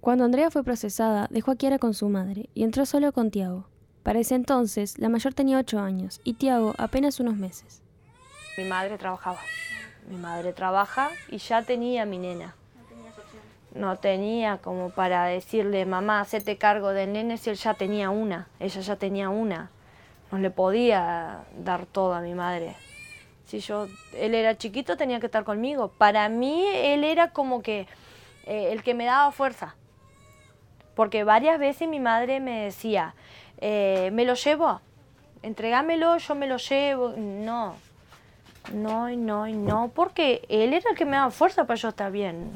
Cuando Andrea fue procesada, dejó a Kiara con su madre y entró solo con Tiago. Para ese entonces, la mayor tenía 8 años y Tiago apenas unos meses. Mi madre trabajaba. Mi madre trabaja y ya tenía mi nena. No tenía como para decirle, mamá, hacete cargo del nene si él ya tenía una. Ella ya tenía una. No le podía dar todo a mi madre. Si yo, él era chiquito, tenía que estar conmigo. Para mí, él era como que eh, el que me daba fuerza. Porque varias veces mi madre me decía, eh, ¿me lo llevo? Entregámelo, yo me lo llevo. No, no, no, no, porque él era el que me daba fuerza para yo estar bien,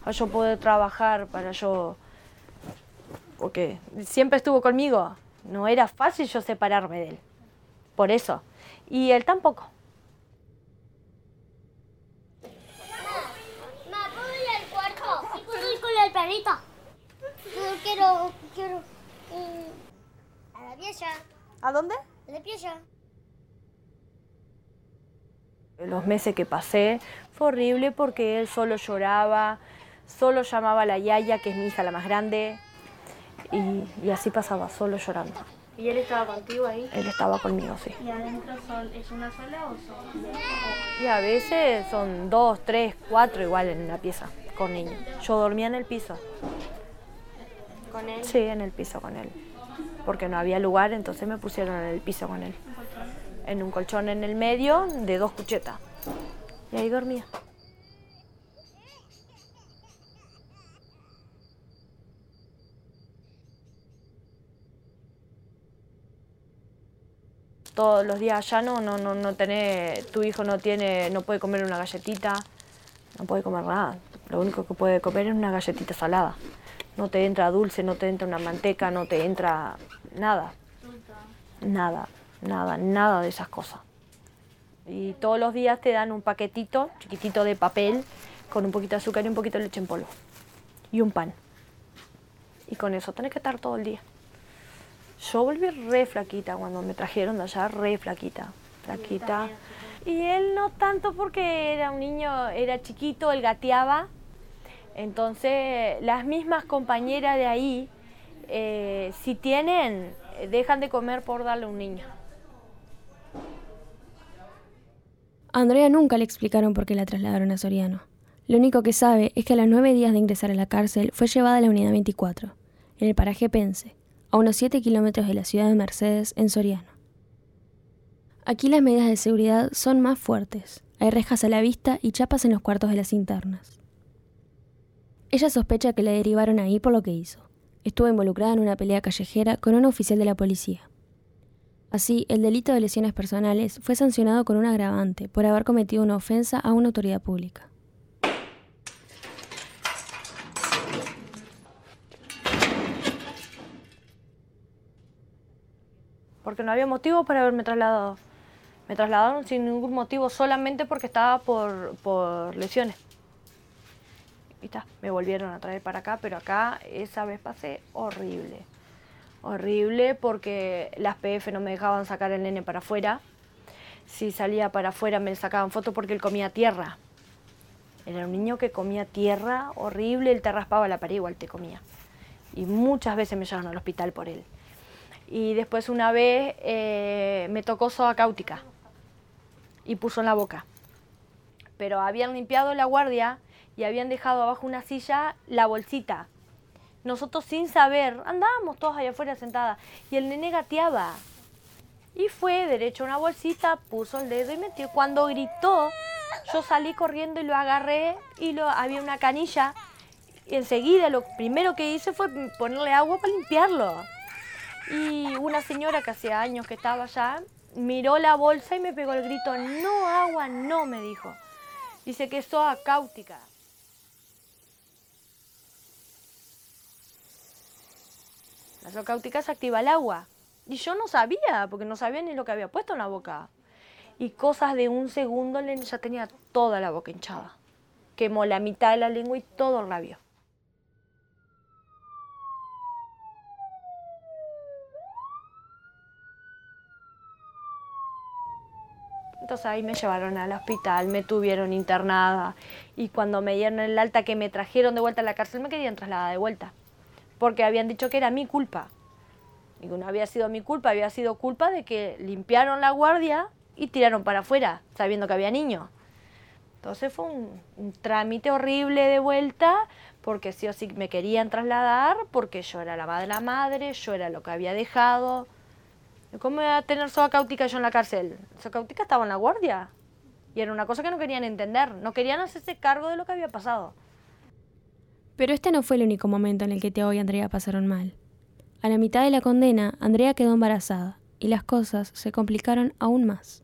para yo poder trabajar, para yo... Porque siempre estuvo conmigo, no era fácil yo separarme de él, por eso. Y él tampoco. Mamá, ¿puedo ir al cuarto? ¿Puedo ir con el perrito? Quiero, quiero... mm, a la pieza, ¿A dónde? a la pieza. Los meses que pasé fue horrible porque él solo lloraba, solo llamaba a la Yaya, que es mi hija la más grande, y, y así pasaba, solo llorando. ¿Y él estaba contigo ahí? Él estaba conmigo, sí. ¿Y adentro sol, es una sola o son? Y a veces son dos, tres, cuatro igual en una pieza con niños. Yo dormía en el piso. ¿Con él? Sí, en el piso con él. Porque no había lugar, entonces me pusieron en el piso con él. En un colchón en el medio de dos cuchetas. Y ahí dormía. Todos los días ya no, no, no, no tenés, tu hijo no tiene, no puede comer una galletita, no puede comer nada. Lo único que puede comer es una galletita salada. No te entra dulce, no te entra una manteca, no te entra nada. Nada, nada, nada de esas cosas. Y todos los días te dan un paquetito chiquitito de papel con un poquito de azúcar y un poquito de leche en polvo. Y un pan. Y con eso tenés que estar todo el día. Yo volví re flaquita cuando me trajeron de allá, re flaquita. Flaquita. Y él no tanto porque era un niño, era chiquito, él gateaba. Entonces, las mismas compañeras de ahí, eh, si tienen, dejan de comer por darle a un niño. Andrea nunca le explicaron por qué la trasladaron a Soriano. Lo único que sabe es que a los nueve días de ingresar a la cárcel fue llevada a la unidad 24, en el paraje Pense, a unos 7 kilómetros de la ciudad de Mercedes, en Soriano. Aquí las medidas de seguridad son más fuertes. Hay rejas a la vista y chapas en los cuartos de las internas. Ella sospecha que le derivaron ahí por lo que hizo. Estuvo involucrada en una pelea callejera con un oficial de la policía. Así, el delito de lesiones personales fue sancionado con un agravante por haber cometido una ofensa a una autoridad pública. porque no había motivo para haberme trasladado. Me trasladaron sin ningún motivo, solamente porque estaba por, por lesiones. Me volvieron a traer para acá, pero acá esa vez pasé horrible. Horrible porque las PF no me dejaban sacar el nene para afuera. Si salía para afuera me sacaban fotos porque él comía tierra. Era un niño que comía tierra horrible, él te raspaba la pared, igual te comía. Y muchas veces me llevaron al hospital por él. Y después una vez eh, me tocó soda cáutica y puso en la boca. Pero habían limpiado la guardia y habían dejado abajo una silla la bolsita. Nosotros sin saber, andábamos todos allá afuera sentadas y el nene gateaba. Y fue derecho a una bolsita, puso el dedo y metió. Cuando gritó, yo salí corriendo y lo agarré y lo, había una canilla. Y enseguida lo primero que hice fue ponerle agua para limpiarlo. Y una señora que hacía años que estaba allá miró la bolsa y me pegó el grito, no agua, no, me dijo. Dice que es soda La se activa el agua. Y yo no sabía, porque no sabía ni lo que había puesto en la boca. Y cosas de un segundo ya tenía toda la boca hinchada. Quemó la mitad de la lengua y todo el labio. Entonces ahí me llevaron al hospital, me tuvieron internada y cuando me dieron el alta que me trajeron de vuelta a la cárcel me querían trasladar de vuelta, porque habían dicho que era mi culpa. Y no había sido mi culpa, había sido culpa de que limpiaron la guardia y tiraron para afuera, sabiendo que había niños. Entonces fue un, trámite horrible de vuelta, porque sí o sí me querían trasladar, porque yo era la madre de la madre, yo era lo que había dejado. ¿Cómo iba a tener soga cáutica yo en la cárcel? Cáutica estaba en la guardia. Y era una cosa que no querían entender, no querían hacerse cargo de lo que había pasado. Pero este no fue el único momento en el que Teo y Andrea pasaron mal. A la mitad de la condena, Andrea quedó embarazada y las cosas se complicaron aún más.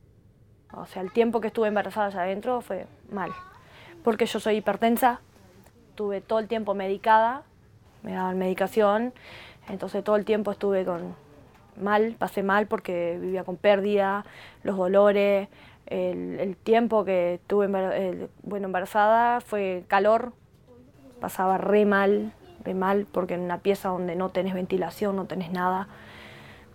O sea, el tiempo que estuve embarazada allá adentro fue mal. Porque yo soy hipertensa, estuve todo el tiempo medicada, me daban medicación, entonces todo el tiempo estuve con mal, pasé mal porque vivía con pérdida, los dolores, el, el tiempo que estuve embar bueno, embarazada fue calor, pasaba re mal, re mal, porque en una pieza donde no tenés ventilación, no tenés nada,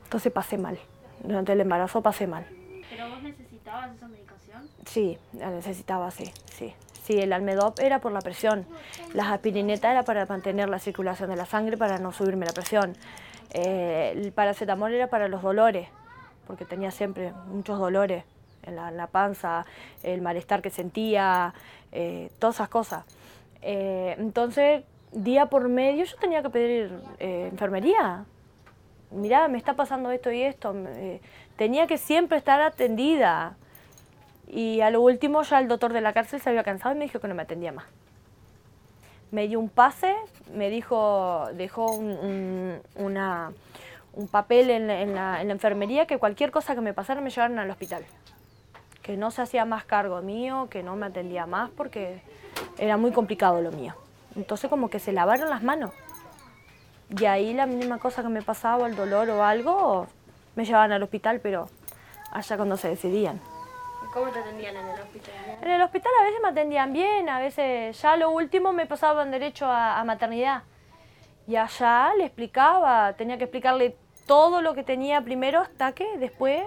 entonces pasé mal. Durante el embarazo pasé mal. ¿Pero vos necesitabas esa medicación? Sí, la necesitaba, sí, sí. Sí, el Almedop era por la presión, las aspirinetas era para mantener la circulación de la sangre, para no subirme la presión. Eh, el paracetamol era para los dolores, porque tenía siempre muchos dolores en la, en la panza, el malestar que sentía, eh, todas esas cosas. Eh, entonces, día por medio yo tenía que pedir enfermería. Mirá, me está pasando esto y esto. tenía que siempre estar atendida. Y a lo último ya el doctor de la cárcel se había cansado y me dijo que no me atendía más. Me dio un pase, me dijo, dejó un, papel en, la, en, la, enfermería que cualquier cosa que me pasara me llevaran al hospital. Que no se hacía más cargo mío, que no me atendía más porque era muy complicado lo mío. Entonces como que se lavaron las manos. Y ahí la mínima cosa que me pasaba, el dolor o algo, me llevaban al hospital, pero allá cuando se decidían. ¿Cómo te atendían en el hospital? En el hospital a veces me atendían bien, a veces ya lo último me pasaban derecho a, a maternidad. Y allá le explicaba, tenía que explicarle todo lo que tenía primero hasta que después...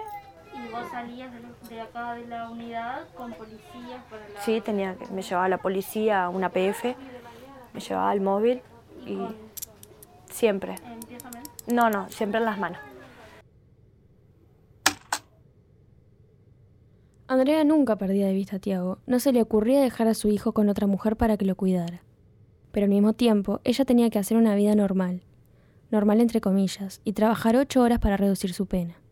¿Y vos salías de, acá de la unidad con policías para la...? Sí, tenía que, me llevaba la policía, una PF, me llevaba el móvil y siempre. ¿En pie también? No, no, siempre en las manos. Andrea nunca perdía de vista a Tiago. No se le ocurría dejar a su hijo con otra mujer para que lo cuidara. Pero al mismo tiempo, ella tenía que hacer una vida normal. Normal entre comillas, y trabajar ocho horas para reducir su pena.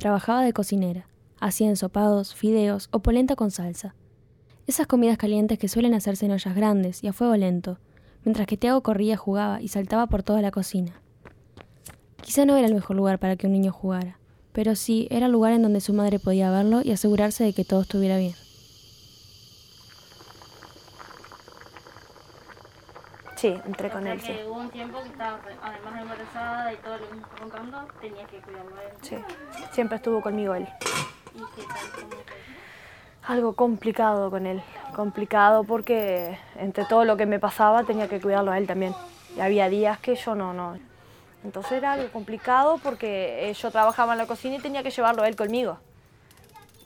Trabajaba de cocinera. Hacía ensopados, fideos o polenta con salsa. Esas comidas calientes que suelen hacerse en ollas grandes y a fuego lento, mientras que Tiago corría, jugaba y saltaba por toda la cocina. Quizá no era el mejor lugar para que un niño jugara, pero sí era el lugar en donde su madre podía verlo y asegurarse de que todo estuviera bien. Sí, entré O con sea él, sí. hubo un tiempo que estaba, además de embarazada y todo lo que me contando, tenías que cuidarlo a él. sí. Siempre estuvo conmigo él. ¿Y qué tal? ¿Cómo te- Algo complicado con él. Complicado porque entre todo lo que me pasaba tenía que cuidarlo a él también. Y había días que yo no, no. Entonces era algo complicado porque eh, yo trabajaba en la cocina y tenía que llevarlo a él conmigo.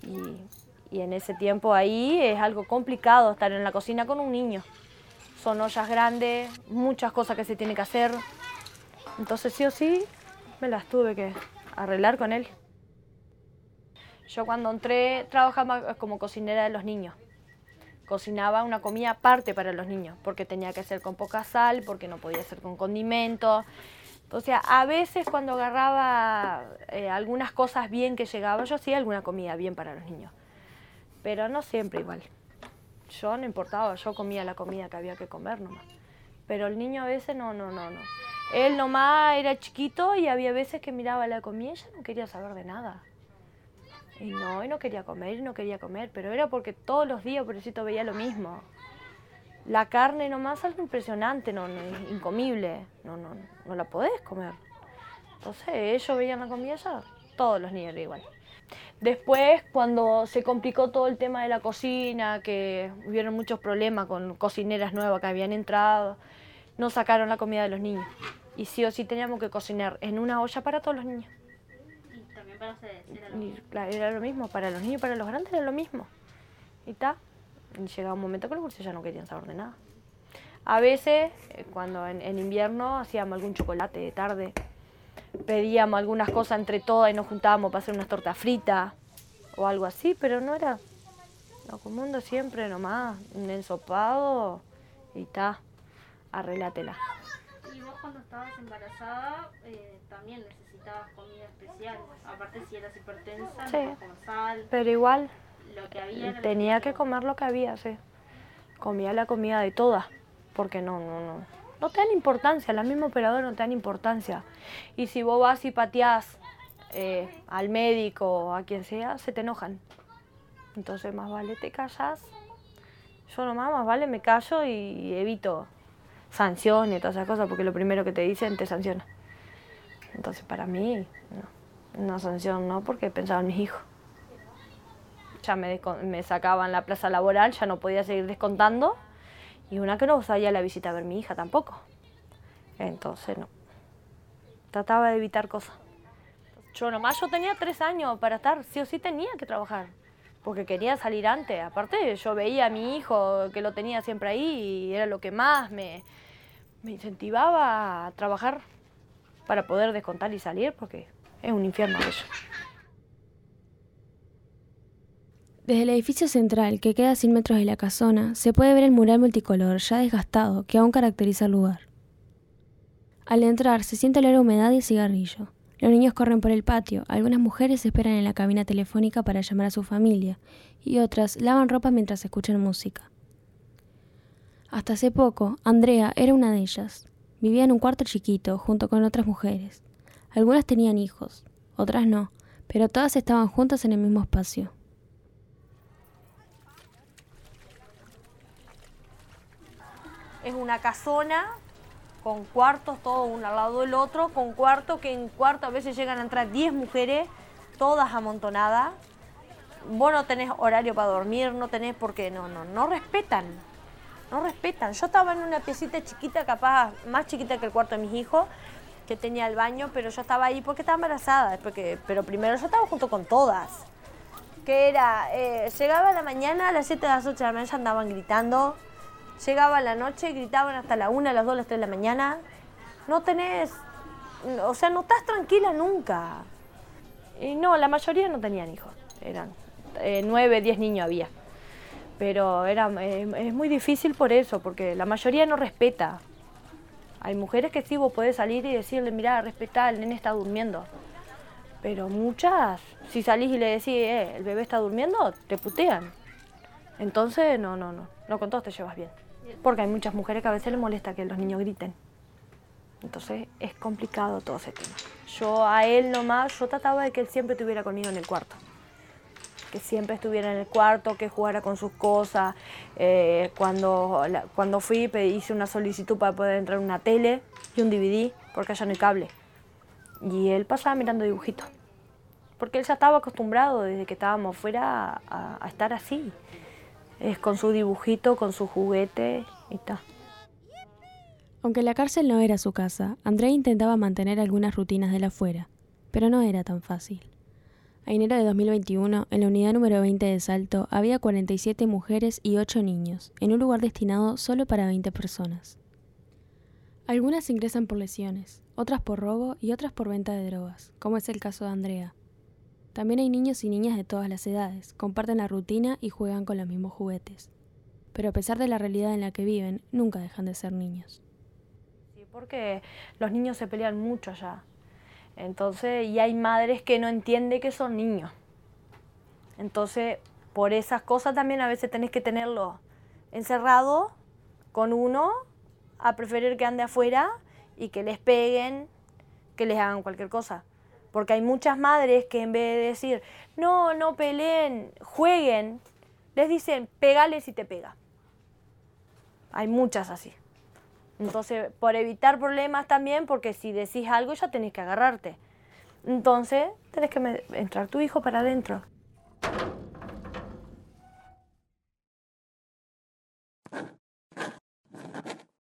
Y, y en ese tiempo ahí es algo complicado estar en la cocina con un niño. Son ollas grandes, muchas cosas que se tiene que hacer. Entonces sí o sí me las tuve que arreglar con él. Yo cuando entré trabajaba como cocinera de los niños. Cocinaba una comida aparte para los niños, porque tenía que ser con poca sal, porque no podía ser con condimentos. Entonces, a veces cuando agarraba eh, algunas cosas bien que llegaba, yo hacía alguna comida bien para los niños. Pero no siempre igual. Yo no importaba, yo comía la comida que había que comer nomás. Pero el niño a veces no, no, no, no. Él nomás era chiquito y había veces que miraba la comida y ya no quería saber de nada. Y no, y no quería comer, y no quería comer, pero era porque todos los días, pobrecito, veía lo mismo. La carne nomás algo impresionante, no, no, incomible, no, no, no la podés comer. Entonces ellos veían la comida ya, todos los niños igual. Después, cuando se complicó todo el tema de la cocina, que hubieron muchos problemas con cocineras nuevas que habían entrado, nos sacaron la comida de los niños. Y sí o sí teníamos que cocinar en una olla para todos los niños. ¿Y también para ustedes era lo Y, mismo. claro, era lo mismo, para los niños y para los grandes era lo mismo. Y está. Llegaba un momento que los dulces ya no querían saber de nada. A veces, eh, cuando en, en invierno hacíamos algún chocolate de tarde, pedíamos algunas cosas entre todas y nos juntábamos para hacer unas tortas fritas o algo así, pero no era lo común de siempre nomás, un ensopado y está, arreglátela. Y vos cuando estabas embarazada eh, también necesitabas comida especial. Aparte si eras hipertensa, Sí. no con sal, Pero igual lo que había tenía que comer lo que había, sí. Comía la comida de todas, porque no, no, no. No te dan importancia, la misma operadora no te dan importancia. Y si vos vas y pateás eh, al médico o a quien sea, se te enojan. Entonces más vale te callas. Yo nomás más vale me callo y evito sanciones y todas esas cosas, porque lo primero que te dicen te sanciona. Entonces para mí, no. Una sanción no, porque pensaba en mis hijos ya me, me sacaban la plaza laboral, ya no podía seguir descontando. Y una que no salía a la visita a ver mi hija tampoco. Entonces no. Trataba de evitar cosas. Yo nomás, yo tenía tres años para estar, sí o sí tenía que trabajar. Porque quería salir antes. Aparte, yo veía a mi hijo que lo tenía siempre ahí y era lo que más me, me incentivaba a trabajar para poder descontar y salir, porque es un infierno eso. Desde el edificio central, que queda a 100 metros de la casona, se puede ver el mural multicolor ya desgastado que aún caracteriza el lugar. Al entrar se siente olor a humedad y cigarrillo. Los niños corren por el patio, algunas mujeres esperan en la cabina telefónica para llamar a su familia y otras lavan ropa mientras escuchan música. Hasta hace poco, Andrea era una de ellas. Vivía en un cuarto chiquito junto con otras mujeres. Algunas tenían hijos, otras no, pero todas estaban juntas en el mismo espacio. Es una casona con cuartos, todo uno al lado del otro, con cuartos que en cuarto a veces llegan a entrar 10 mujeres, todas amontonadas. Vos no tenés horario para dormir, no tenés porque no, no, no respetan. No respetan. Yo estaba en una piecita chiquita, capaz más chiquita que el cuarto de mis hijos, que tenía el baño, pero yo estaba ahí porque estaba embarazada. Porque, pero primero yo estaba junto con todas. Que era, eh, llegaba la mañana, a las 7 de las 8 de la mañana andaban gritando. Llegaba la noche, gritaban hasta la 1, las 2, las 3 de la mañana. No tenés, o sea, no estás tranquila nunca. Y no, la mayoría no tenían hijos. Eran eh, 9, 10 niños había. Pero era, eh, es muy difícil por eso, porque la mayoría no respeta. Hay mujeres que sí, vos podés salir y decirle, mira, respetá, el nene está durmiendo. Pero muchas, si salís y le decís, eh, el bebé está durmiendo, te putean. Entonces, no, no, no, no con todos te llevas bien. Porque hay muchas mujeres que a veces les molesta que los niños griten. Entonces, es complicado todo ese tema. Yo a él nomás, yo trataba de que él siempre estuviera conmigo en el cuarto. Que siempre estuviera en el cuarto, que jugara con sus cosas. Eh, cuando, cuando fui, pedí, hice una solicitud para poder entrar una tele y un DVD, porque allá no hay cable. Y él pasaba mirando dibujitos. Porque él ya estaba acostumbrado desde que estábamos fuera a estar así. Es con su dibujito, con su juguete y tal. Aunque la cárcel no era su casa, Andrea intentaba mantener algunas rutinas de la afuera, pero no era tan fácil. A enero de 2021, en la unidad número 20 de Salto, había 47 mujeres y 8 niños, en un lugar destinado solo para 20 personas. Algunas ingresan por lesiones, otras por robo y otras por venta de drogas, como es el caso de Andrea. También hay niños y niñas de todas las edades, comparten la rutina y juegan con los mismos juguetes. Pero a pesar de la realidad en la que viven, nunca dejan de ser niños. Sí, porque los niños se pelean mucho allá. Entonces, y hay madres que no entienden que son niños. Entonces, por esas cosas también a veces tenés que tenerlo encerrado con uno, a preferir que ande afuera y que les peguen, que les hagan cualquier cosa. Porque hay muchas madres que en vez de decir, no, no peleen, jueguen, les dicen, pegale si te pega. Hay muchas así. Entonces, por evitar problemas también, porque si decís algo ya tenés que agarrarte. Entonces, tenés que entrar tu hijo para adentro.